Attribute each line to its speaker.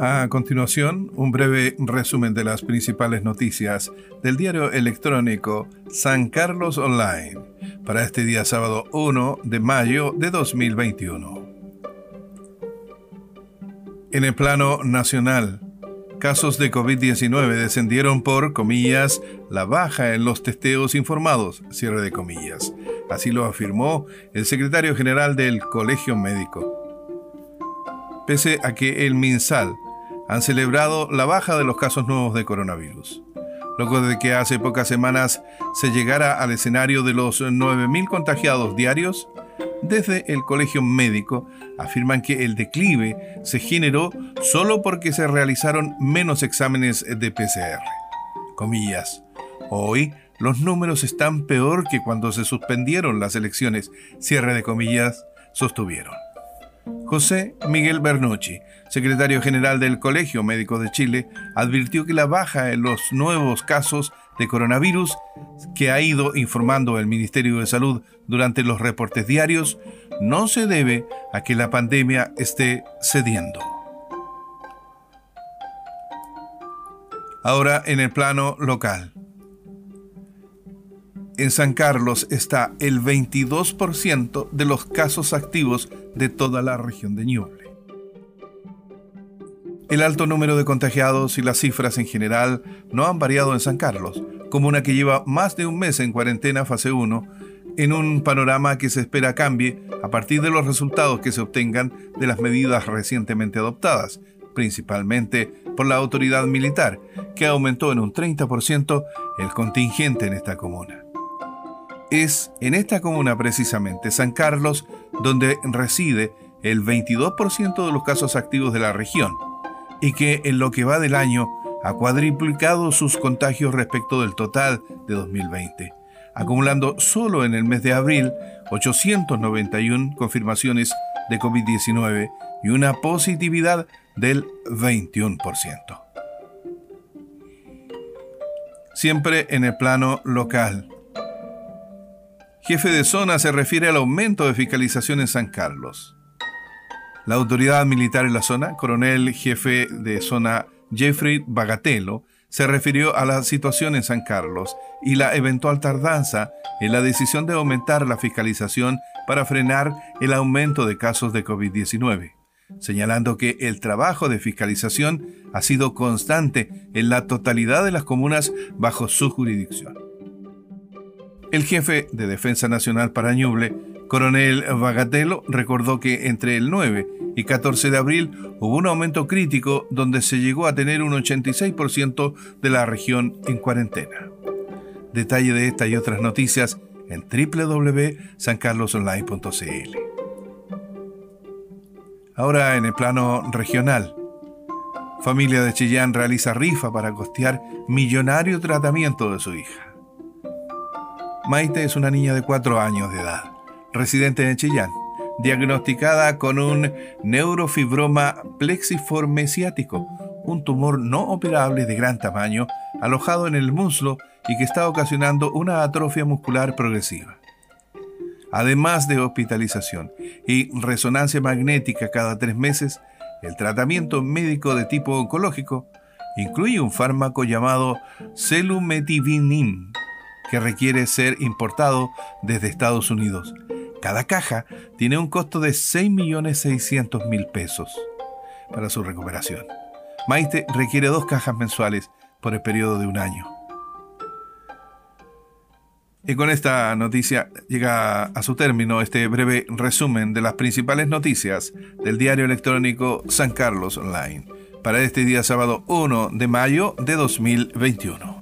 Speaker 1: A continuación, un breve resumen de las principales noticias del diario electrónico San Carlos Online para este día sábado 1 de mayo de 2021. En el plano nacional, casos de COVID-19 descendieron por, comillas, la baja en los testeos informados, cierre de comillas. Así lo afirmó el secretario general del Colegio Médico. Pese a que el MinSal han celebrado la baja de los casos nuevos de coronavirus. Luego de que hace pocas semanas se llegara al escenario de los 9.000 contagiados diarios, desde el Colegio Médico afirman que el declive se generó solo porque se realizaron menos exámenes de PCR. Comillas. Hoy los números están peor que cuando se suspendieron las elecciones. Cierre de comillas, sostuvieron. José Miguel Bernucci, secretario general del Colegio Médico de Chile, advirtió que la baja en los nuevos casos de coronavirus que ha ido informando el Ministerio de Salud durante los reportes diarios no se debe a que la pandemia esté cediendo. Ahora en el plano local. En San Carlos está el 22% de los casos activos de toda la región de Ñuble. El alto número de contagiados y las cifras en general no han variado en San Carlos, como una que lleva más de un mes en cuarentena fase 1, en un panorama que se espera cambie a partir de los resultados que se obtengan de las medidas recientemente adoptadas, principalmente por la autoridad militar, que aumentó en un 30% el contingente en esta comuna. Es en esta comuna precisamente, San Carlos, donde reside el 22% de los casos activos de la región y que en lo que va del año ha cuadriplicado sus contagios respecto del total de 2020, acumulando solo en el mes de abril 891 confirmaciones de COVID-19 y una positividad del 21%. Siempre en el plano local, Jefe de zona se refiere al aumento de fiscalización en San Carlos. La autoridad militar en la zona, coronel jefe de zona Jeffrey Bagatelo, se refirió a la situación en San Carlos y la eventual tardanza en la decisión de aumentar la fiscalización para frenar el aumento de casos de COVID-19, señalando que el trabajo de fiscalización ha sido constante en la totalidad de las comunas bajo su jurisdicción. El jefe de Defensa Nacional para Ñuble, coronel Bagatelo, recordó que entre el 9 y 14 de abril hubo un aumento crítico donde se llegó a tener un 86% de la región en cuarentena. Detalle de esta y otras noticias en www.sancarlosonline.cl. Ahora en el plano regional. Familia de Chillán realiza rifa para costear millonario tratamiento de su hija. Maite es una niña de 4 años de edad, residente en Chillán, diagnosticada con un neurofibroma plexiforme ciático, un tumor no operable de gran tamaño alojado en el muslo y que está ocasionando una atrofia muscular progresiva. Además de hospitalización y resonancia magnética cada tres meses, el tratamiento médico de tipo oncológico incluye un fármaco llamado celumetivinin que requiere ser importado desde Estados Unidos. Cada caja tiene un costo de 6.600.000 pesos para su recuperación. Maite requiere dos cajas mensuales por el periodo de un año. Y con esta noticia llega a su término este breve resumen de las principales noticias del diario electrónico San Carlos Online para este día sábado 1 de mayo de 2021.